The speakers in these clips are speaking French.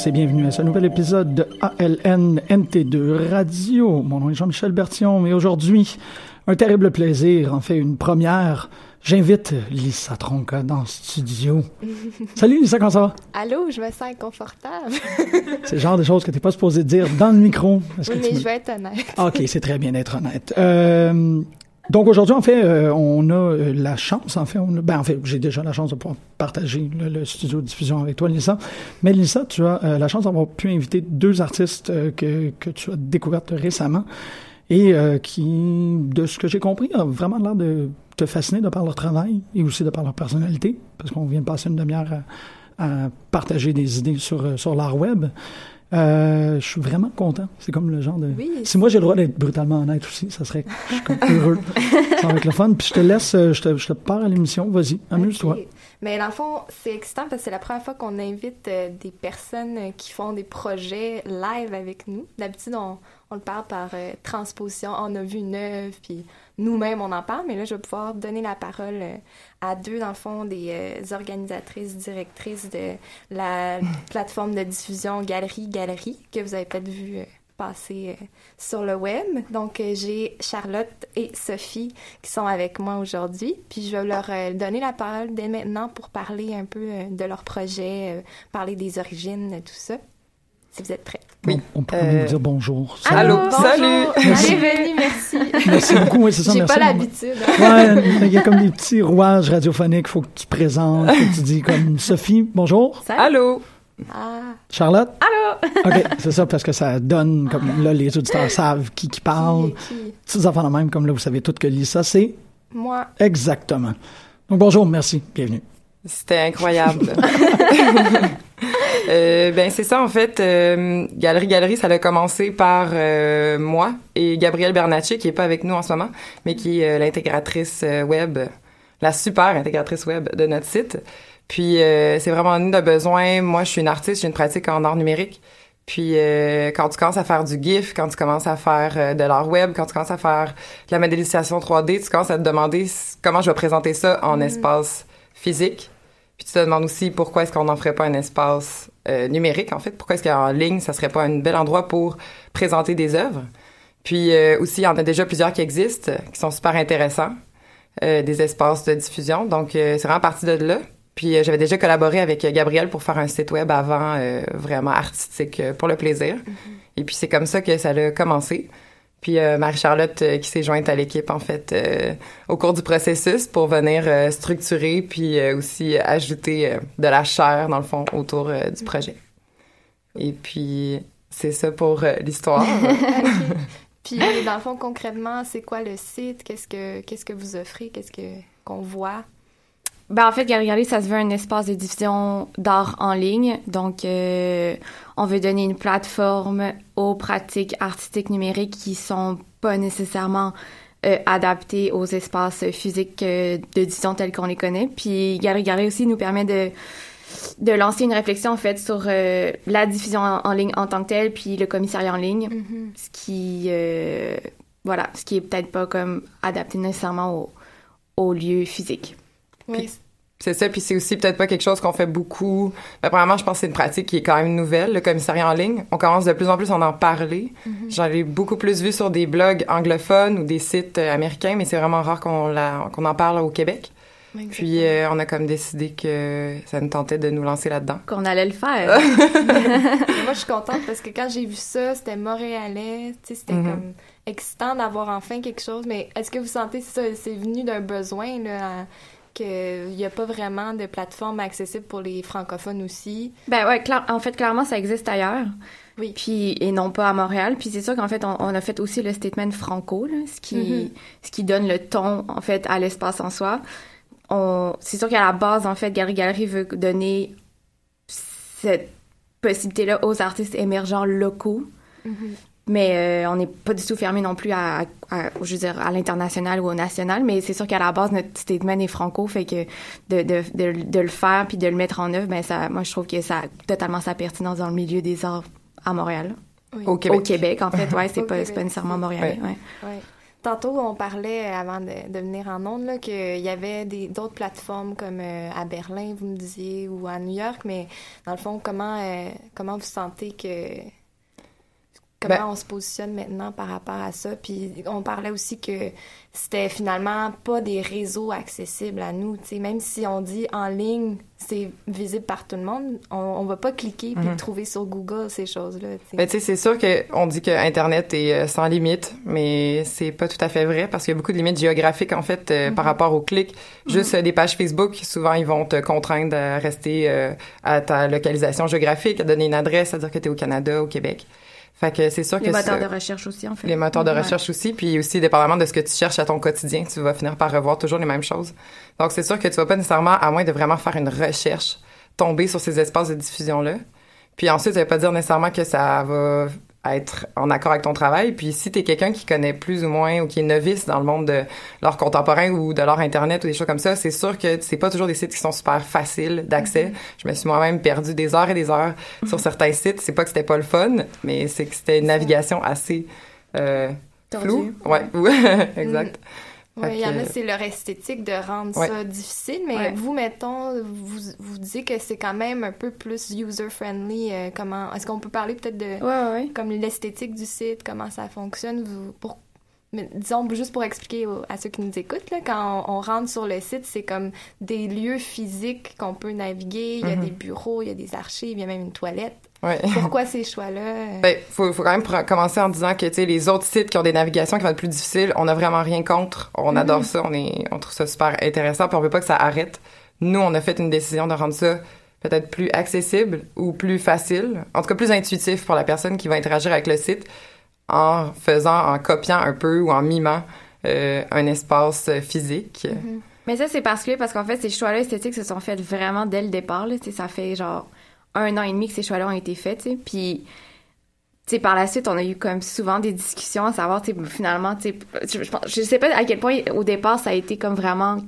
Tous et bienvenue à ce nouvel épisode de ALN NT2 Radio. Mon nom est Jean-Michel Bertillon et aujourd'hui, un terrible plaisir, en fait une première. J'invite Lisa Tronca dans le studio. Salut Lisa, comment ça va? Allô, je me sens inconfortable. C'est le genre de choses que t'es pas supposé dire dans le micro. Oui, que tu mais me- je vais être honnête. Ah, OK, c'est très bien d'être honnête. Euh, donc aujourd'hui, en fait, euh, on a euh, la chance, en fait, on a- ben, en fait, j'ai déjà la chance de pouvoir partager le, studio de diffusion avec toi, Lisa. Mais Lisa, tu as euh, la chance d'avoir pu inviter deux artistes que, que tu as découvertes récemment et qui, de ce que j'ai compris, ont vraiment l'air de te fasciner de par leur travail et aussi de par leur personnalité, parce qu'on vient de passer une demi-heure à, à partager des idées sur, sur l'art web. Euh, je suis vraiment content. C'est comme le genre de. Oui. Si moi j'ai le droit d'être brutalement honnête aussi, ça serait. Je suis comme heureux. ça va être le fun. Puis je te laisse, euh, je te, je te pars à l'émission. Vas-y, amuse-toi. Ok. Mais dans le fond, c'est excitant parce que c'est la première fois qu'on invite euh, des personnes euh, qui font des projets live avec nous. D'habitude, on, on le parle par euh, transposition. On a vu une œuvre, puis nous-mêmes, on en parle. Mais là, je vais pouvoir donner la parole euh, à deux, dans le fond, des euh, organisatrices, directrices de la plateforme de diffusion Galerie Galerie, que vous avez peut-être vu euh, passer sur le web. Donc, j'ai Charlotte et Sophie qui sont avec moi aujourd'hui. Puis, je vais leur donner la parole dès maintenant pour parler un peu de leur projet, parler des origines, tout ça. Si vous êtes prêts. Bon, on peut Euh, vous dire bonjour. Allô, bonjour. salut. Merci. Bienvenue, merci. Merci beaucoup. Oui, c'est ça. J'ai merci. pas l'habitude. hein. Ouais, mais il y a comme des petits rouages radiophoniques. Faut que tu présentes. Faut que tu dis comme Sophie, bonjour. Allô? Ah, Charlotte? Allô. OK, c'est ça parce que ça donne comme là les auditeurs savent qui qui parle. qui, qui? Petites enfants de même comme là vous savez toutes que Lisa c'est? Moi. exactement. Donc bonjour, merci, bienvenue. C'était incroyable. Euh, ben c'est ça en fait. euh, Galerie Galerie, ça a commencé par euh, moi et Gabrielle Bernacci qui est pas avec nous en ce moment, mais qui est euh, l'intégratrice euh, web, la super intégratrice web de notre site. Puis euh, c'est vraiment nous de besoin. Moi, je suis une artiste, j'ai une pratique en art numérique. Puis euh, quand tu commences à faire du GIF, quand tu commences à faire de l'art web, quand tu commences à faire de la modélisation 3D, tu commences à te demander comment je vais présenter ça en espace physique. Puis tu te demandes aussi pourquoi est-ce qu'on n'en ferait pas un espace euh, numérique, en fait. Pourquoi est-ce qu'en ligne, ça serait pas un bel endroit pour présenter des œuvres? Puis euh, aussi, il y en a déjà plusieurs qui existent, qui sont super intéressants, euh, des espaces de diffusion. Donc, euh, c'est vraiment parti de là. Puis euh, j'avais déjà collaboré avec euh, Gabriel pour faire un site web avant, euh, vraiment artistique, pour le plaisir. Et puis c'est comme ça que ça a commencé. Puis euh, Marie-Charlotte euh, qui s'est jointe à l'équipe, en fait, euh, au cours du processus pour venir structurer puis aussi ajouter de la chair, dans le fond, autour du projet. Et puis, c'est ça pour l'histoire. Puis, dans le fond, concrètement, c'est quoi le site? Qu'est-ce que, qu'est-ce que vous offrez? Qu'est-ce que, qu'on voit? Ben, en fait, Galerie ça se veut un espace de diffusion d'art en ligne. Donc, euh, on veut donner une plateforme aux pratiques artistiques numériques qui sont pas nécessairement euh, adaptées aux espaces physiques euh, de diffusion tels qu'on les connaît. Puis, Galerie Galerie aussi nous permet de de lancer une réflexion en fait sur euh, la diffusion en, en ligne en tant que telle, puis le commissariat en ligne, ce qui euh, voilà, ce qui est peut-être pas comme adapté nécessairement au, au lieu physique. Oui. C'est ça, puis c'est aussi peut-être pas quelque chose qu'on fait beaucoup. Ben, premièrement, je pense que c'est une pratique qui est quand même nouvelle, le commissariat en ligne. On commence de plus en plus à en parler. J'en ai beaucoup plus vu sur des blogs anglophones ou des sites euh, américains, mais c'est vraiment rare qu'on en parle au Québec. Puis euh, on a comme décidé que ça nous tentait de nous lancer là-dedans. Qu'on allait le faire. Moi, je suis contente parce que quand j'ai vu ça, c'était montréalais, tu sais, c'était Mhm. comme excitant d'avoir enfin quelque chose. Mais est-ce que vous sentez ça, c'est venu d'un besoin, là, à- qu'il n'y a pas vraiment de plateforme accessible pour les francophones aussi? Ben ouais, en fait, clairement, ça existe ailleurs. Oui. Puis, et non pas à Montréal. Puis c'est sûr qu'en fait, on, on a fait aussi le statement franco, là, ce qui, Mhm. ce qui donne le ton, en fait, à l'espace en soi. c'est sûr qu'à la base, en fait, Galerie Galerie veut donner cette possibilité-là aux artistes émergents locaux. Mhm. Mais euh, on n'est pas du tout fermé non plus à, à, je veux dire, à l'international ou au national. Mais c'est sûr qu'à la base, notre statement est franco, fait que de, de, de, de le faire puis de le mettre en œuvre, ben ça, moi, je trouve que ça a totalement sa pertinence dans le milieu des arts à Montréal. Oui. Au Québec. Au Québec, en fait, ouais, c'est pas, pas nécessairement c'est- montréalais, Ouais. ouais. Tantôt, on parlait, avant de, de venir en ondes, là, qu'il y avait des- d'autres plateformes comme euh, à Berlin, vous me disiez, ou à New York, mais dans le fond, comment, euh, comment vous sentez que... Comment Ben- on se positionne maintenant par rapport à ça? Puis on parlait aussi que c'était finalement pas des réseaux accessibles à nous. tu sais. Même si on dit en ligne, c'est visible par tout le monde, on, on va pas cliquer puis Mhm. trouver sur Google ces choses-là. tu sais. Ben, tu sais, c'est sûr qu'on dit que Internet est euh, sans limite, mais c'est pas tout à fait vrai parce qu'il y a beaucoup de limites géographiques, en fait, euh, par rapport au clic. Juste euh, des pages Facebook, souvent, ils vont te contraindre à rester euh, à ta localisation géographique, à donner une adresse, à dire que tu es au Canada, au Québec. Fait que c'est sûr Les que moteurs ça- de recherche aussi, en fait. les moteurs de Ouais. recherche aussi, puis aussi, dépendamment de ce que tu cherches à ton quotidien, tu vas finir par revoir toujours les mêmes choses. Donc, c'est sûr que tu vas pas nécessairement, à moins de vraiment faire une recherche, tomber sur ces espaces de diffusion-là. Puis ensuite, ça veut pas dire nécessairement que ça va être en accord avec ton travail. Puis si t'es quelqu'un qui connaît plus ou moins ou qui est novice dans le monde de l'art contemporain ou de l'art internet ou des choses comme ça, c'est sûr que c'est pas toujours des sites qui sont super faciles d'accès. Je me suis moi-même perdu des heures et des heures sur certains sites. C'est pas que c'était pas le fun, mais c'est que c'était une navigation assez euh, floue. Ouais, exact. Oui, il y en a, c'est leur esthétique de rendre Ouais. ça difficile, mais Ouais. vous, mettons, vous, vous dites que c'est quand même un peu plus user-friendly. euh, comment Est-ce qu'on peut parler peut-être de Ouais, ouais, ouais. comme l'esthétique du site, comment ça fonctionne? Vous, pour, mais disons, juste pour expliquer aux- à ceux qui nous écoutent, là, quand on, on rentre sur le site, c'est comme des lieux physiques qu'on peut naviguer. Il y a Mhm. des bureaux, il y a des archives, il y a même une toilette. Ouais. Pourquoi ces choix-là? euh? Ben, faut, faut quand même commencer en disant que, tu sais, les autres sites qui ont des navigations qui vont être plus difficiles, on n'a vraiment rien contre. On adore ça, on est, on trouve ça super intéressant, puis on veut pas que ça arrête. Nous, on a fait une décision de rendre ça peut-être plus accessible ou plus facile, en tout cas plus intuitif pour la personne qui va interagir avec le site en faisant, en copiant un peu ou en mimant euh, un espace physique. Mais ça, c'est particulier parce qu'en fait, ces choix-là esthétiques se sont faits vraiment dès le départ. Là, ça fait genre un an et demi que ces choix-là ont été faits. tu sais. Puis, tu sais, par la suite, on a eu comme souvent des discussions à savoir, tu sais, finalement, tu sais, je, je, sais pas à quel point au départ ça a été comme vraiment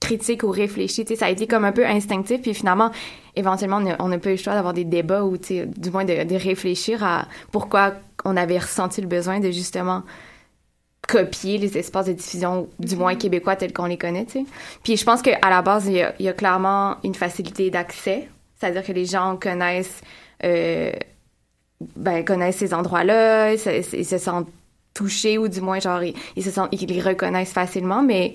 critique ou réfléchi. Tu sais, ça a été comme un peu instinctif. Puis finalement, éventuellement, on n'a pas eu le choix d'avoir des débats ou, tu sais, du moins de, de réfléchir à pourquoi on avait ressenti le besoin de justement copier les espaces de diffusion, du moins québécois tels qu'on les connaît, tu sais. Puis je pense qu'à la base, il y, a, il y a clairement une facilité d'accès, c'est-à-dire que les gens connaissent, euh, ben, connaissent ces endroits-là, ils se, ils se sentent touchés ou du moins, genre, ils, ils se sentent, ils les reconnaissent facilement, mais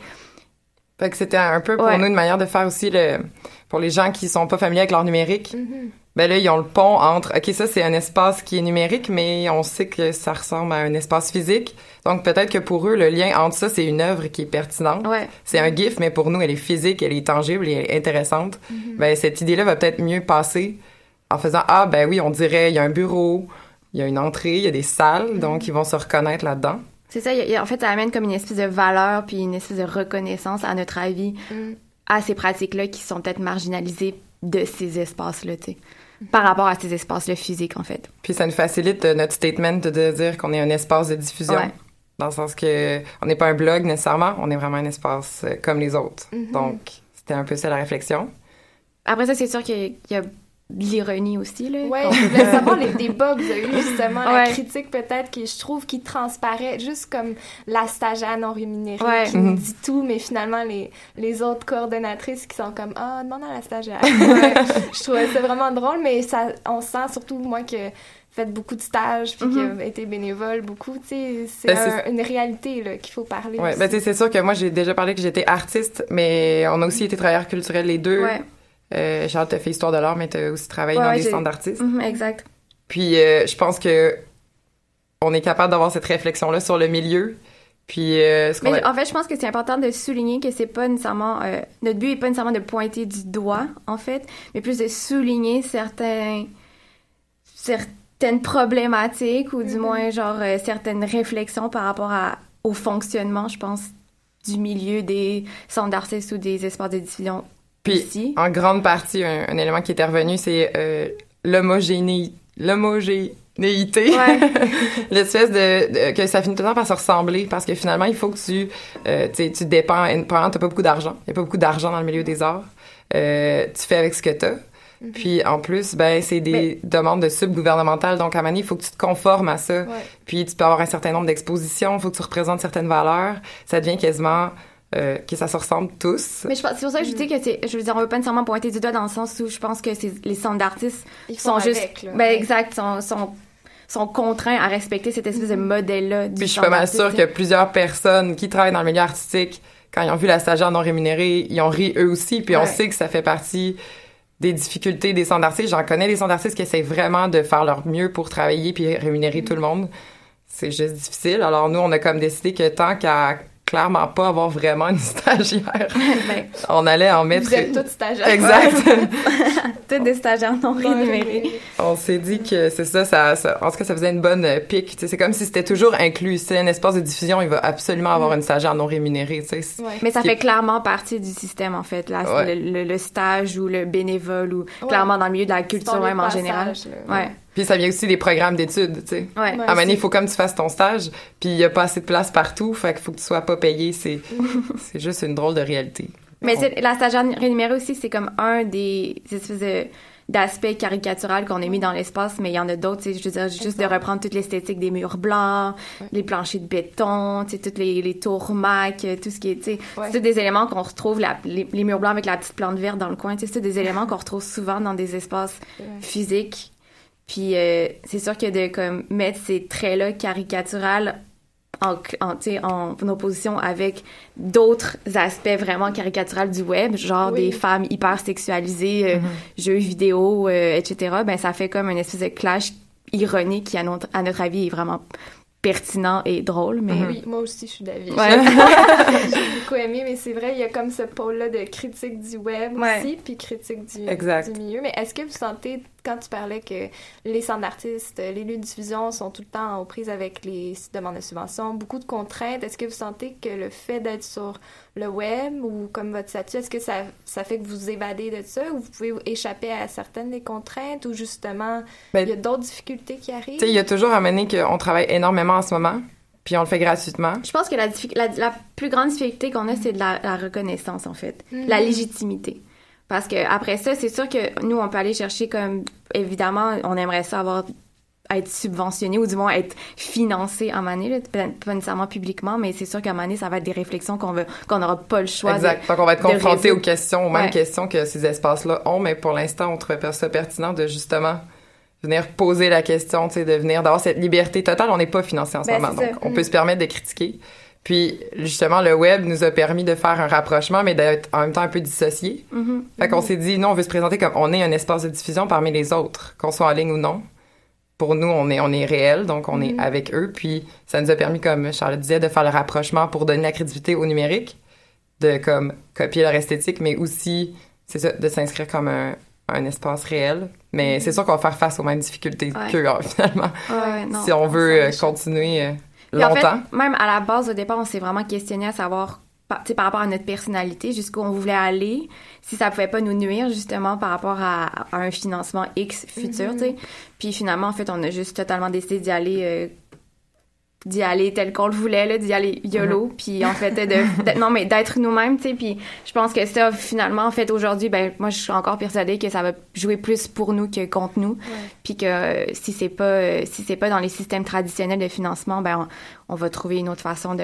Fait que c'était un peu pour Ouais. nous une manière de faire aussi le pour les gens qui sont pas familiers avec l'art numérique. Mhm. Ben là, ils ont le pont entre OK, ça c'est un espace qui est numérique, mais on sait que ça ressemble à un espace physique. Donc peut-être que pour eux, le lien entre ça, c'est une œuvre qui est pertinente. ouais. C'est un gif, mais pour nous, elle est physique, elle est tangible, elle est intéressante. Ben cette idée-là va peut-être mieux passer en faisant ah ben oui, on dirait il y a un bureau, il y a une entrée, il y a des salles, donc ils vont se reconnaître là-dedans. C'est ça, en fait, ça amène comme une espèce de valeur puis une espèce de reconnaissance, à notre avis, Mm. à ces pratiques-là qui sont peut-être marginalisées de ces espaces-là, tu sais, par rapport à ces espaces-là physiques, en fait. Puis ça nous facilite euh, notre statement de, dire qu'on est un espace de diffusion. Ouais. Dans le sens que on n'est pas un blog nécessairement, on est vraiment un espace euh, comme les autres. Mhm. Donc, c'était un peu ça la réflexion. Après ça, c'est sûr qu'il y a- l'ironie aussi, là. Ouais, qu'on je voulais savoir les débats que vous avez eu justement, la Ouais. critique peut-être qui je trouve qui transparaît juste comme la stagiaire non rémunérée Ouais. qui nous Mhm. dit tout, mais finalement les, les autres coordonnatrices qui sont comme ah demande à la stagiaire. Ouais, je trouvais ça vraiment drôle, mais ça on sent surtout moi que faites beaucoup de stages puis qui a été bénévole beaucoup, tu sais, c'est Ben, un- une réalité là qu'il faut parler. Ouais, aussi. ben tu sais, c'est sûr que moi j'ai déjà parlé que j'étais artiste, mais on a aussi été travailleurs culturels les deux. Ouais. Euh, Charles, t'as fait histoire de l'art, mais t'as aussi travaillé Ouais, dans des centres d'artistes. Mhm, exact. Puis euh, je pense que on est capable d'avoir cette réflexion-là sur le milieu. Puis euh, ce qu'on Mais a- en fait, je pense que c'est important de souligner que c'est pas nécessairement euh, notre but est pas nécessairement de pointer du doigt en fait, mais plus de souligner certains certaines problématiques ou du Mhm. moins genre euh, certaines réflexions par rapport à au fonctionnement, je pense du milieu des centres d'artistes ou des espaces de diffusion Puis, en grande partie, un, un élément qui était revenu, c'est euh, l'homogéné- l'homogénéité. Ouais. L'espèce de, de- que ça finit tout le temps par se ressembler parce que finalement, il faut que tu, euh, tu dépends, pendant t'as pas beaucoup d'argent. Il y a pas beaucoup d'argent dans le milieu des arts. Euh, tu fais avec ce que t'as. Puis en plus, ben c'est des demandes de subgouvernementales. Donc à Mané, il faut que tu te conformes à ça. Ouais. Puis tu peux avoir un certain nombre d'expositions, il faut que tu représentes certaines valeurs. Ça devient quasiment euh, que ça se ressemble tous. Mais je pense- c'est pour ça que je dis que c'est, je veux dire, on veut pas nécessairement pointer du doigt dans le sens où je pense que c'est, les centres d'artistes Ils sont juste, là. ben exact, sont, sont, sont contraints à respecter cette espèce de modèle-là. du Puis je suis pas mal sûre que plusieurs personnes qui travaillent dans le milieu artistique, quand ils ont vu la stagiaire non rémunérée, ils ont ri eux aussi. Puis on sait que ça fait partie des difficultés des centres d'artistes. J'en connais des centres d'artistes qui essayent vraiment de faire leur mieux pour travailler puis rémunérer tout le monde. C'est juste difficile. Alors nous, on a comme décidé que tant qu'à clairement pas avoir vraiment une stagiaire, Ben, on allait en mettre... Vous êtes toutes stagiaires. Exact. tous des stagiaires non rémunérés. On s'est dit que c'est ça, ça, ça- en tout cas, ça faisait une bonne euh, pique. C'est comme si c'était toujours inclus. C'est un espace de diffusion, il va absolument avoir une stagiaire non rémunérée. tu sais. Ouais. Mais ça fait est- clairement partie du système, en fait. Là, Ouais. le, le- le stage ou le bénévole ou Ouais. clairement dans le milieu de la culture même en général. Puis ça vient aussi des programmes d'études, tu sais. Ouais. Ouais. À un il faut comme tu fasses ton stage, puis il y a pas assez de place partout, fait qu'il faut que tu sois pas payé. C'est, c'est juste une drôle de réalité. Mais c'est- la stagiaire rémunérée aussi, c'est comme un des espèces de d'aspects caricaturaux qu'on a mis dans l'espace, mais il y en a d'autres, tu sais, je veux dire, juste de reprendre toute l'esthétique des murs blancs, les planchers de béton, tu sais, toutes les, les tours Mac, euh, tout ce qui est, tu sais, Ouais. c'est tous des éléments qu'on retrouve, la- les, les murs blancs avec la petite plante verte dans le coin, tu sais, c'est des éléments qu'on retrouve souvent dans des espaces Ouais. physiques. Puis euh, c'est sûr que de comme mettre ces traits-là caricaturales en, en, en opposition avec d'autres aspects vraiment caricaturales du web, genre Oui. des femmes hyper sexualisées, euh, jeux vidéo, euh, etc., ben ça fait comme une espèce de clash ironique qui, à notre, à notre avis, est vraiment pertinent et drôle, mais... Oui, moi aussi, je suis d'avis. Ouais. J'ai beaucoup aimé, mais c'est vrai, il y a comme ce pôle-là de critique du web Ouais. aussi, puis critique du, Exact. du milieu. Mais est-ce que vous sentez, quand tu parlais que les centres d'artistes, les lieux de diffusion sont tout le temps aux prises avec les demandes de subventions, beaucoup de contraintes, est-ce que vous sentez que le fait d'être sur le web ou comme votre statut, est-ce que ça, ça fait que vous vous évadez de ça ou vous pouvez échapper à certaines des contraintes ou justement Ben, il y a d'autres difficultés qui arrivent? Tu sais, il y a toujours à mener qu'on travaille énormément en ce moment, puis on le fait gratuitement. Je pense que la, la, la plus grande difficulté qu'on a, c'est de la, la reconnaissance, en fait. Mhm. La légitimité. Parce que après ça, c'est sûr que nous, on peut aller chercher comme, évidemment, on aimerait ça avoir être subventionné ou du moins être financé Mané, là, pas nécessairement publiquement, mais c'est sûr qu'à Mané, ça va être des réflexions qu'on qu'on n'aura pas le choix de- Exact. Donc on va être de confronté aux questions, aux mêmes Ouais. questions que ces espaces-là ont, mais pour l'instant, on trouvait ça pertinent de justement venir poser la question, tu sais, de venir d'avoir cette liberté totale. On n'est pas financé en ce Ben, moment, donc ça. on Mm. peut se permettre de critiquer. Puis justement, le web nous a permis de faire un rapprochement, mais d'être en même temps un peu dissocié. Mhm. Fait qu'on s'est dit, non, on veut se présenter comme on est un espace de diffusion parmi les autres, qu'on soit en ligne ou non. Pour nous, on est, on est réel, donc on est avec eux. Puis ça nous a permis, comme Charlotte disait, de faire le rapprochement pour donner la crédibilité au numérique, de comme copier leur esthétique, mais aussi, c'est ça, de s'inscrire comme un, un espace réel. Mais c'est sûr qu'on va faire face aux mêmes difficultés Ouais. qu'eux, hein, finalement, Ouais, ouais, non. si on veut euh, continuer en fait, même à la base, au départ, on s'est vraiment questionné à savoir, par, tu sais, par rapport à notre personnalité, jusqu'où on voulait aller, si ça pouvait pas nous nuire, justement, par rapport à, à un financement X futur, tu sais. Puis finalement, en fait, on a juste totalement décidé d'y aller... euh, d'y aller tel qu'on le voulait là d'y aller YOLO puis en fait de, de- non mais d'être nous-mêmes tu sais puis je pense que ça finalement en fait aujourd'hui ben moi je suis encore persuadée que ça va jouer plus pour nous que contre nous puis que euh, si c'est pas euh, si c'est pas dans les systèmes traditionnels de financement ben on, on va trouver une autre façon de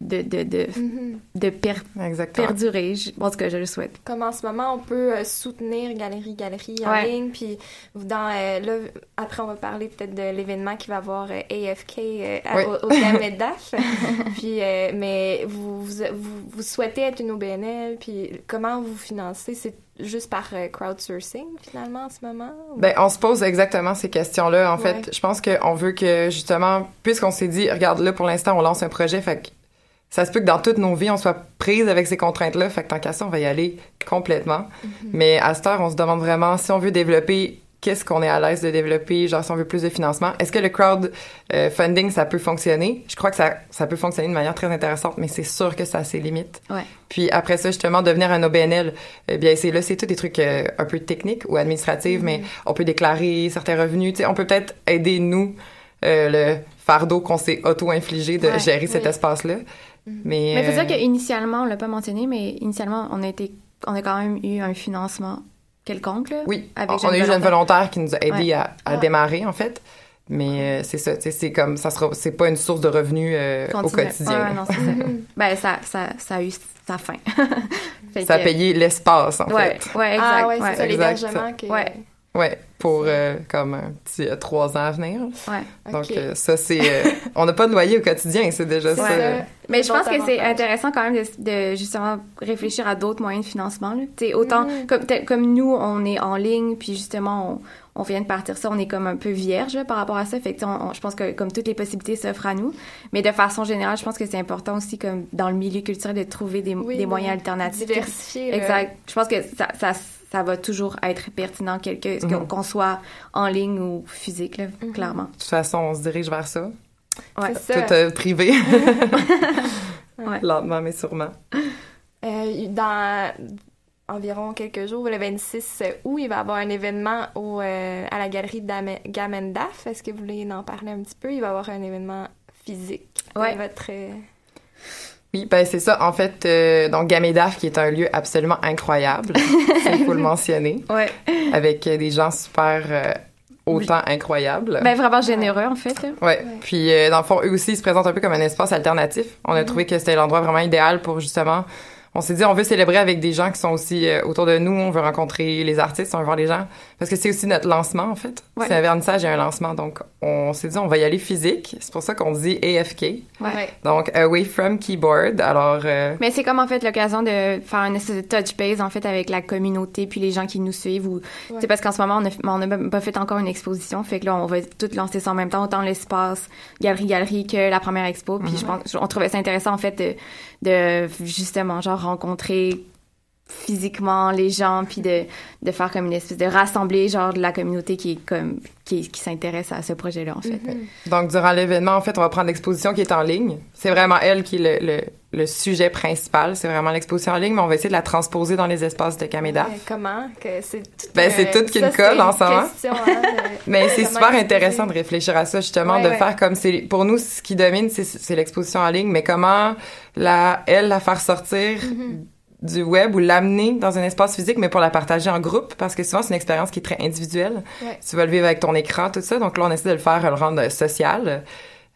de de de, Mhm. de per- Exactement. perdurer je pense que je le souhaite Comme en ce moment, on peut euh, soutenir Galerie Galerie en Ouais. ligne. Puis dans, euh, là, après, on va parler peut-être de l'événement qui va avoir euh, AFK à- Oui. au, au DAF. puis, euh, mais vous, vous, souhaitez être une OBNL. Puis comment vous financez? C'est juste par crowdsourcing, finalement, en ce moment? ou- Ben, on se pose exactement ces questions-là. En Ouais. fait, je pense qu'on veut que, justement, puisqu'on s'est dit, regarde, là, pour l'instant, on lance un projet, fait que ça se peut que dans toutes nos vies, on soit prise avec ces contraintes-là. Fait que tant qu'à ça, on va y aller complètement. Mais à cette heure, on se demande vraiment si on veut développer qu'est-ce qu'on est à l'aise de développer, genre si on veut plus de financement. Est-ce que le crowd euh, funding, ça peut fonctionner? Je crois que ça, ça peut fonctionner de manière très intéressante, mais c'est sûr que ça a ses limites. Ouais. Puis après ça, justement, devenir un OBNL, eh bien, c'est là, c'est tout des trucs euh, un peu techniques ou administratifs, mais on peut déclarer certains revenus. Tu sais, on peut peut-être aider, nous, euh, le fardeau qu'on s'est auto-infligé de Ouais, gérer cet espace-là. Mais, Mais il faut euh, dire qu'initialement, on l'a pas mentionné, mais initialement, on a été, on a quand même eu un financement quelconque, là. Oui, Avec on, Jeune on a eu Jeune Volontaire. Qui nous a aidé Ouais. à, à Ah. démarrer, en fait. Mais euh, c'est ça, c'est comme, ça sera, c'est pas une source de revenus euh, au quotidien. Ouais, non, c'est ça. ben, ça, ça, ça a eu sa fin. Ça a que- payé l'espace, en Ouais, fait. ouais, exact. ah ouais, c'est ouais. ça, exact, l'hébergement. que- Ouais. Ouais, pour euh, comme un petit euh, trois ans à venir. Ouais. Donc euh, ça, c'est... euh, on n'a pas de loyer au quotidien, c'est déjà ça. Mais je pense que c'est intéressant quand même de, de justement réfléchir à d'autres moyens de financement. Là. Tu sais, autant Mhm. comme, tel- comme nous, on est en ligne, puis justement, on, vient de partir ça, on est comme un peu vierge là, par rapport à ça. Fait que tu sais, on- on- je pense que comme toutes les possibilités s'offrent à nous. Mais de façon générale, je pense que c'est important aussi comme dans le milieu culturel de trouver des, Oui, des oui. moyens alternatifs. Diversifier. Exact. Je pense que ça, ça, ça va toujours être pertinent quelque, Mhm. qu'on soit en ligne ou physique, là, Mhm. clairement. De toute façon, on se dirige vers ça. Ouais. C'est ça. Tout euh, privé. Ouais. Lentement, mais sûrement. Euh, dans environ quelques jours, le 26 août, il va y avoir un événement au, euh, à la galerie Gamendaf. Est-ce que vous voulez en parler un petit peu? Il va y avoir un événement physique. Ouais. Votre, euh, Oui, ben c'est ça. En fait, euh, donc Gamedaf, qui est un lieu absolument incroyable, il faut le mentionner, Ouais. avec euh, des gens super euh, autant incroyables. Ben, vraiment généreux, en fait. là. Ouais. Puis euh, dans le fond, eux aussi, ils se présentent un peu comme un espace alternatif. On a trouvé que c'était l'endroit vraiment idéal pour justement. On s'est dit, on veut célébrer avec des gens qui sont aussi euh, autour de nous. On veut rencontrer les artistes, on veut voir les gens. Parce que c'est aussi notre lancement, en fait. Ouais. C'est un vernissage et un lancement. Donc, on s'est dit, on va y aller physique. C'est pour ça qu'on dit AFK. Ouais. Donc, Away from Keyboard. Alors, euh, Mais c'est comme en fait l'occasion de faire une espèce de touch base en fait avec la communauté puis les gens qui nous suivent ou Ouais. c'est parce qu'en ce moment on a, on a même pas fait encore une exposition fait que là on va tout lancer ça en même temps autant l'espace galerie galerie que la première expo puis je pense on trouvait ça intéressant en fait de, de justement genre rencontrer physiquement les gens puis de, de faire comme une espèce de rassembler genre de la communauté qui est comme qui, qui s'intéresse à ce projet là en fait Donc, durant l'événement, en fait, on va prendre l'exposition qui est en ligne. C'est vraiment elle qui est le, le, le sujet principal. C'est vraiment l'exposition en ligne, mais on va essayer de la transposer dans les espaces de. Euh, comment? Que c'est tout, Ben, c'est qu'une colle c'est en une ce moment. question, hein, de- Mais c'est super intéressant de réfléchir à ça, justement, Ouais, de ouais. faire comme c'est, pour nous, ce qui domine, c'est, l'exposition en ligne, mais comment la, elle, la faire sortir Mm-hmm. Du web ou l'amener dans un espace physique, mais pour la partager en groupe, parce que souvent, c'est une expérience qui est très individuelle. Ouais. Tu vas le vivre avec ton écran, tout ça. Donc là, on essaie de le faire, le rendre social.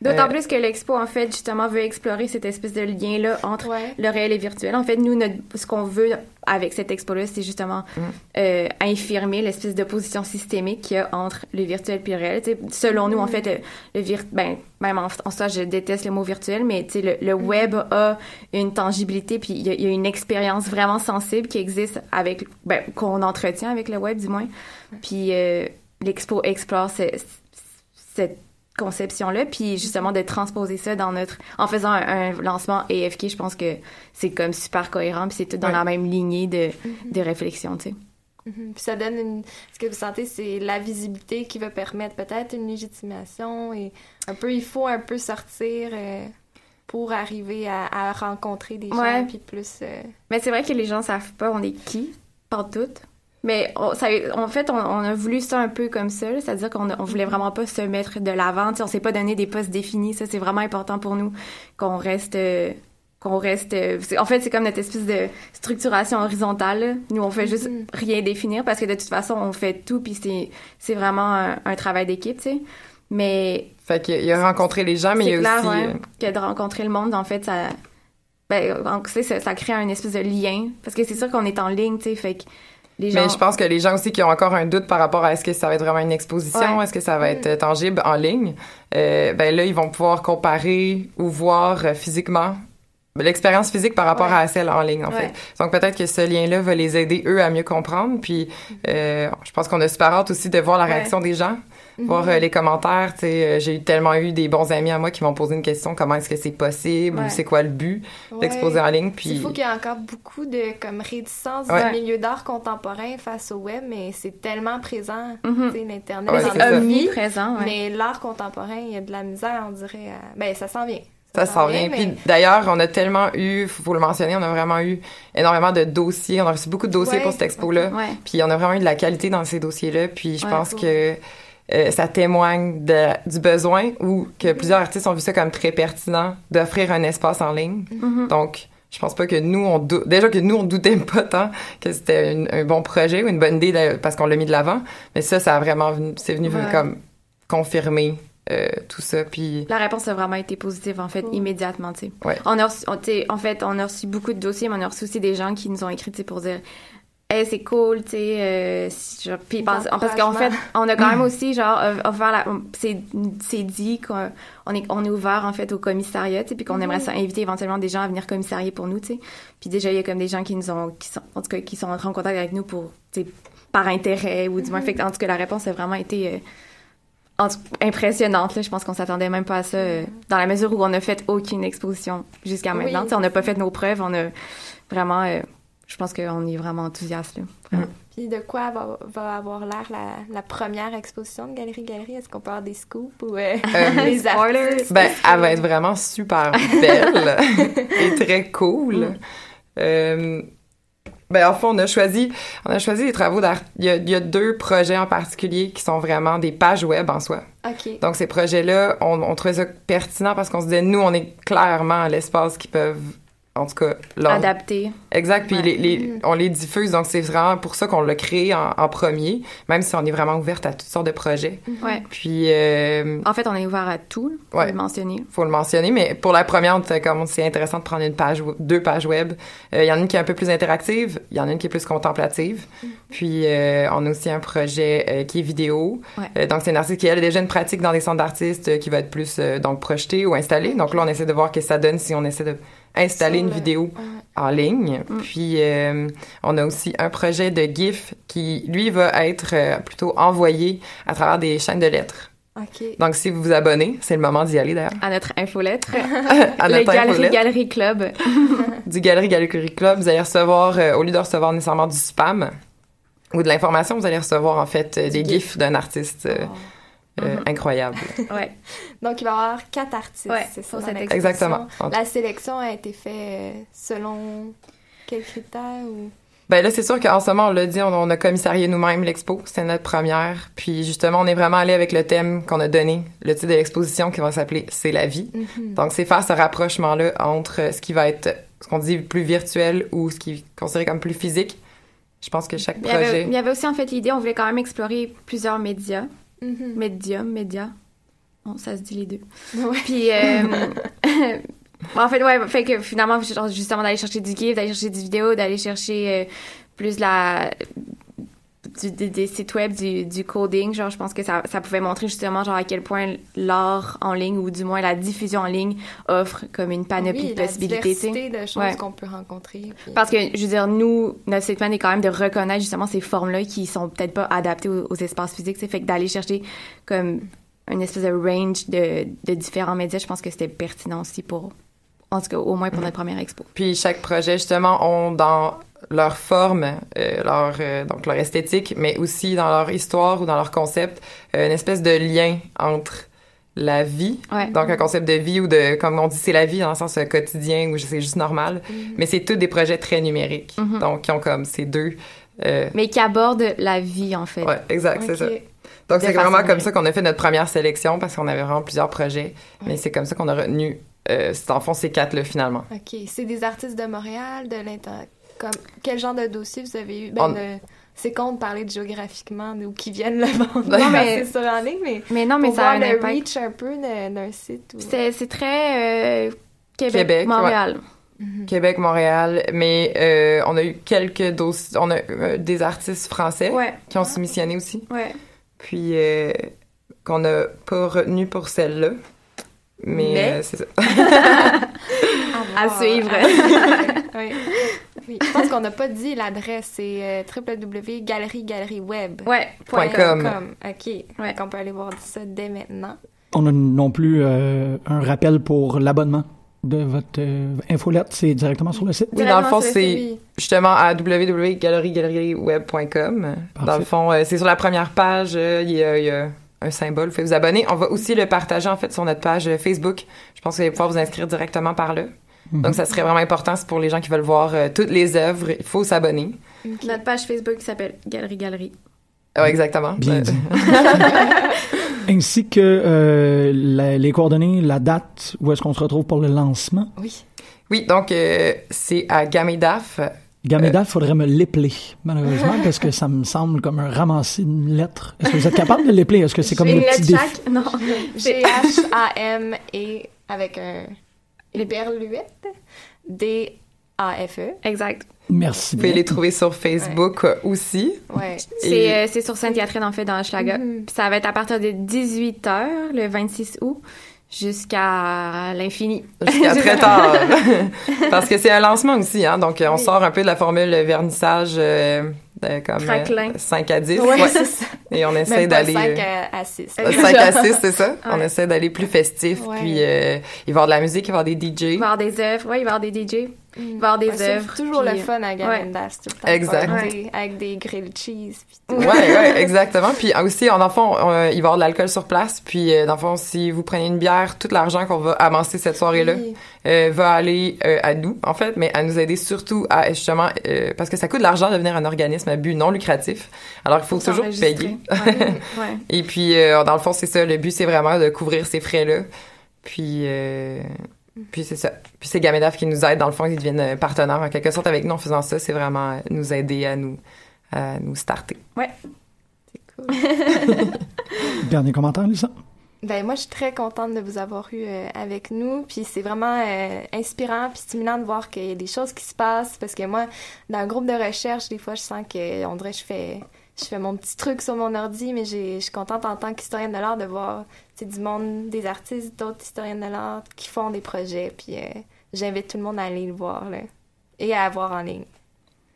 D'autant Euh, plus que l'expo en fait justement veut explorer cette espèce de lien là entre Ouais. le réel et virtuel. En fait, nous, notre, ce qu'on veut avec cette expo-là, c'est justement Mm. euh, infirmer l'espèce d'opposition systémique qu'il y a entre le virtuel et le réel. Selon nous, en fait, le, le vir- ben, même en, en soi, je déteste le mot virtuel, mais le, le web a une tangibilité, puis il y, a- il y a une expérience vraiment sensible qui existe avec, ben, qu'on entretient avec le web, du moins. Puis euh, l'expo explore ce- cette conception-là, puis justement de transposer ça dans notre... En faisant un, un lancement AFK, je pense que c'est comme super cohérent, puis c'est tout dans Ouais. la même lignée de, de réflexion, tu sais. Mhm. Puis ça donne une... Ce que vous sentez, c'est la visibilité qui va permettre peut-être une légitimation et un peu, il faut un peu sortir euh, pour arriver à, à rencontrer des Ouais. gens, puis plus... euh, Mais c'est vrai que les gens savent pas on est qui, pas toutes. Mais on- ça, en fait, on, on a voulu ça un peu comme ça, c'est-à-dire qu'on on voulait vraiment pas se mettre de l'avant. tu sais, On s'est pas donné des postes définis. Ça, c'est vraiment important pour nous qu'on reste. euh, qu'on reste euh, en fait c'est comme notre espèce de structuration horizontale nous on fait juste Mhm. rien définir parce que de toute façon on fait tout puis c'est c'est vraiment un, un travail d'équipe tu sais mais Fait qu'il y a rencontré les gens, mais il y a clair, aussi... ouais, euh, que de rencontrer le monde, en fait, ça, ben, en- tu sais, ça, ça crée un espèce de lien. Parce que c'est sûr qu'on est en ligne, tu sais, fait que les gens... Mais je pense que les gens aussi qui ont encore un doute par rapport à est-ce que ça va être vraiment une exposition, Ouais. est-ce que ça va être euh, tangible en ligne, euh, ben là, ils vont pouvoir comparer ou voir euh, physiquement l'expérience physique par rapport Ouais. à celle en ligne en Ouais. fait. Donc peut-être que ce lien-là va les aider eux à mieux comprendre. Puis euh, je pense qu'on a super hâte aussi de voir la Ouais. réaction des gens, Mhm. voir euh, les commentaires. Tu sais, euh, j'ai tellement eu des bons amis à moi qui m'ont posé une question comment est-ce que c'est possible Ouais. ou c'est quoi le but Ouais. d'exposer en ligne. Il Puis faut qu'il y ait encore beaucoup de comme réticence Ouais. du milieu d'art contemporain face au web, mais c'est tellement présent, Mhm. tu sais, l'internet, c'est. Omniprésent, ouais. Mais l'art contemporain, il y a de la misère, on dirait. à- Ben, ça s'en vient. Ça s'en vient. mais- Puis d'ailleurs, on a tellement eu, faut le mentionner, on a vraiment eu énormément de dossiers. On a reçu beaucoup de dossiers Ouais, pour cette expo-là. Ouais. Puis on a vraiment eu de la qualité dans ces dossiers-là. Puis je Ouais, pense cool. que euh, ça témoigne de, du besoin ou que plusieurs artistes ont vu ça comme très pertinent d'offrir un espace en ligne. Mhm. Donc, je pense pas que nous, on dou- déjà que nous, on doutait pas tant que c'était une- un bon projet ou une bonne idée de- parce qu'on l'a mis de l'avant. Mais ça, ça a vraiment venu, c'est venu comme confirmer euh, tout ça. Puis La réponse a vraiment été positive, en fait, immédiatement, tu sais. Ouais. On a reçu, on- tu sais, en fait, on a reçu beaucoup de dossiers, mais on a reçu aussi des gens qui nous ont écrit, tu sais, pour dire Hey, c'est cool, tu sais. euh, si- puis parce, parce qu'en fait, on a quand même aussi, genre, euh, offert C'est dit qu'on on est, on est ouvert, en fait, au commissariat, tu sais, puis qu'on aimerait ça inviter éventuellement des gens à venir commissarier pour nous, tu sais. Puis déjà, il y a comme des gens qui nous ont. Qui sont, en tout cas, qui sont entrés en contact avec nous pour, tu sais, par intérêt ou du moins. Fait que, en tout cas, la réponse a vraiment été. euh, impressionnante. Là. Je pense qu'on s'attendait même pas à ça, euh, dans la mesure où on n'a fait aucune exposition jusqu'à Oui. maintenant. Tu sais, on n'a pas fait nos preuves. On a vraiment... euh, je pense qu'on est vraiment enthousiaste. Là. Vraiment. Puis de quoi va, va avoir l'air la, la première exposition de Galerie Galerie? Est-ce qu'on peut avoir des scoops ou euh, Euh, des Spoilers. Ben, elle va être vraiment super belle et très cool. Euh, ben, en fait, on a choisi, on a choisi les travaux d'art. Il y a, il y a deux projets en particulier qui sont vraiment des pages web en soi. Donc, ces projets-là, on, on trouvait ça pertinent parce qu'on se disait, nous, on est clairement à l'espace qui peuvent, en tout cas, leur- Adapté. Exact, puis Ouais. les, les- Mhm. on les diffuse, donc c'est vraiment pour ça qu'on l'a créé en, en premier, même si on est vraiment ouverte à toutes sortes de projets. Ouais. Puis, euh, En fait, on est ouvert à tout, faut Ouais. le mentionner. faut le mentionner, mais pour la première, on était comme c'est intéressant de prendre une page, deux pages web. Euh, Il y en a une qui est un peu plus interactive, il y en a une qui est plus contemplative. Puis euh, on a aussi un projet euh, qui est vidéo. Ouais. Euh, donc c'est une artiste qui elle a déjà une pratique dans des centres d'artistes euh, qui va être plus euh, donc projetée ou installée. Donc là on essaie de voir ce que ça donne si on essaie de installer une le- vidéo Ouais. en ligne. Mm. Puis euh, on a aussi un projet de GIF qui lui va être euh, plutôt envoyé à travers des chaînes de lettres. Donc si vous vous abonnez, c'est le moment d'y aller d'ailleurs. À notre infolettre. À le notre Galerie infolette. Galerie Club. du Galerie Galerie Club, vous allez recevoir, euh, au lieu de recevoir nécessairement du spam ou de l'information, vous allez recevoir en fait euh, des gif. gifs d'un artiste euh, Mhm. incroyable. Ouais. Donc, il va y avoir quatre artistes, Ouais, c'est ça, cette. Exactement. En- La sélection a été faite euh, selon quels critères ou... Ben là, c'est sûr qu'en ce moment, on l'a dit, on, on a commissarié nous-mêmes l'expo. C'était notre première. Puis justement, on est vraiment allé avec le thème qu'on a donné, le titre de l'exposition qui va s'appeler C'est la vie. Mhm. Donc, c'est faire ce rapprochement-là entre ce qui va être, ce qu'on dit plus virtuel ou ce qui est considéré comme plus physique. Je pense que chaque Il y, avait, projet... il y avait aussi, en fait, l'idée, on voulait quand même explorer plusieurs médias. Mhm. Médium, médias. Bon, ça se dit les deux. Ouais. Puis, euh, en fait, ouais, fait que finalement, genre, justement, d'aller chercher du GIF, d'aller chercher du vidéo, d'aller chercher euh, plus la. Du, des, des sites web, du, du coding, genre, je pense que ça, ça pouvait montrer justement, genre, à quel point l'art en ligne, ou du moins la diffusion en ligne, offre comme une panoplie Oui, de la possibilités, tu sais. diversité de choses Ouais. qu'on peut rencontrer. puis- Parce que, je veux dire, nous, notre statement est quand même de reconnaître justement ces formes-là qui sont peut-être pas adaptées aux, aux espaces physiques. C'est fait que d'aller chercher comme une espèce de range de, de différents médias, je pense que c'était pertinent aussi pour, en tout cas, au moins pour notre première expo. Puis chaque projet, justement, ont dans leur forme, euh, leur, euh, donc leur esthétique, mais aussi dans leur histoire ou dans leur concept, euh, une espèce de lien entre la vie, Ouais. donc un concept de vie ou de, comme on dit, c'est la vie dans le sens quotidien ou c'est juste normal, mais c'est tous des projets très numériques, Mhm. donc qui ont comme ces deux... Mais qui aborde la vie, en fait. ouais, exact, c'est ça. Donc c'est vraiment comme ça qu'on a fait notre première sélection parce qu'on avait vraiment plusieurs projets, mais c'est comme ça qu'on a retenu, euh, c'est en fond ces quatre-là finalement. OK. C'est des artistes de Montréal, de l'inter... Comme... Quel genre de dossier vous avez eu? Ben, On- le- C'est con de parler de géographiquement d'où qui viennent le vendre. Non, mais- c'est sur en ligne, mais, Mais non, mais pour ça a voir un le impact. reach un peu de- d'un site. Ou... C'est c'est très euh, Québec, Québec, Montréal. Mhm. Québec, Montréal, mais euh, on a eu quelques dossiers, on a euh, des artistes français Ouais, qui ont soumissionné aussi, ouais. puis euh, qu'on n'a pas retenu pour celle-là. Mais, Mais- euh, c'est ça. À voir. suivre. oui. Oui. Je pense qu'on n'a pas dit l'adresse, c'est euh, www.galerie-galerie-web. Ouais. Point .com. com. OK. Donc, on peut aller voir ça dès maintenant. On a non plus euh, un rappel pour l'abonnement de votre euh, infolette. C'est directement sur le site. Oui, dans le fond, c'est justement à www.galeriegalerie-web.com. Dans le fond, euh, c'est sur la première page, euh, il y, a, il y a un symbole, vous pouvez vous abonner. On va aussi le partager, en fait, sur notre page Facebook. Je pense que vous allez pouvoir vous inscrire directement par là. Mhm. Donc, ça serait vraiment important, c'est pour les gens qui veulent voir euh, toutes les œuvres, il faut s'abonner. Notre page Facebook s'appelle Galerie Galerie. Exactement. Bien dit. Ainsi que euh, la- les coordonnées, la date, où est-ce qu'on se retrouve pour le lancement. Oui. Oui, donc, euh, c'est à Gamedaf. Gameda, il faudrait me l'épeler, malheureusement, parce que ça me semble comme un ramassis de lettres. Est-ce que vous êtes capable de l'épeler? Est-ce que c'est comme Une le lettre petit défi? Non. G-H-A-M et avec un hyperluette. D-A-F-E. Exact. Merci Vous pouvez bien. les trouver sur Facebook euh, aussi. Ouais. C'est Et- euh, c'est sur Sainte-Catherine, en fait, dans Hochelaga. Mhm. Puis ça va être à partir de 18h, le 26 août, jusqu'à l'infini. Jusqu'à très tard. Parce que c'est un lancement aussi, hein. Donc, euh, on Oui. sort un peu de la formule vernissage euh, de comme Craquelin. 5 à 10. Ouais, Ouais. ça. Et on essaie d'aller... 5 euh, à, à 6. euh, 5 à 6, c'est ça. On Ouais. essaie d'aller plus festif. Puis, euh, il va y avoir de la musique, il va y avoir des Il DJ. va y avoir des œuvres. Oui, il va y avoir des DJ. Il va y avoir des Ouais, c'est toujours puis- le fun à Garendas, c'est tout le temps. Exact. party, Avec des grilled cheese. Puis tout. Ouais, ouais, exactement. Puis euh, aussi, en fond, euh, il va y avoir de l'alcool sur place. Puis, euh, dans le fond, si vous prenez une bière, tout l'argent qu'on va amasser cette soirée-là Oui. euh, va aller euh, à nous, en fait, mais à nous aider surtout à justement euh, parce que ça coûte de l'argent de devenir un organisme à but non lucratif. Alors il faut Faut toujours payer. Ouais. ouais. Et puis euh, dans le fond c'est ça, le but c'est vraiment de couvrir ces frais-là. Puis euh, puis c'est ça. Puis c'est Gamedaf qui nous aide dans le fond, ils deviennent euh, partenaires en quelque sorte avec nous en faisant ça, c'est vraiment euh, nous aider à nous à nous starter. C'est cool. Dernier commentaire, Lisa? Ben moi, je suis très contente de vous avoir eu euh, avec nous. Puis c'est vraiment euh, inspirant puis stimulant de voir qu'il y a des choses qui se passent. Parce que moi, dans un groupe de recherche, des fois, je sens que on dirait que je fais je fais mon petit truc sur mon ordi, mais j'ai- je suis contente en tant qu'historienne de l'art de voir c'est du monde, des artistes, d'autres historiennes de l'art qui font des projets. Puis euh, j'invite tout le monde à aller le voir là, et à voir en ligne.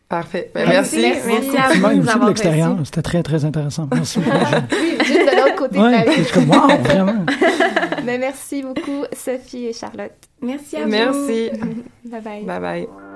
Parfait. Ben, Merci. merci. Merci à Effectivement, vous et de avoir l'extérieur. C'était très, très intéressant. Merci. beaucoup. Oui, juste de l'autre côté de la je comme, wow, vraiment. Mais merci beaucoup, Sophie et Charlotte. Merci à vous. Merci. Bye bye. Bye bye.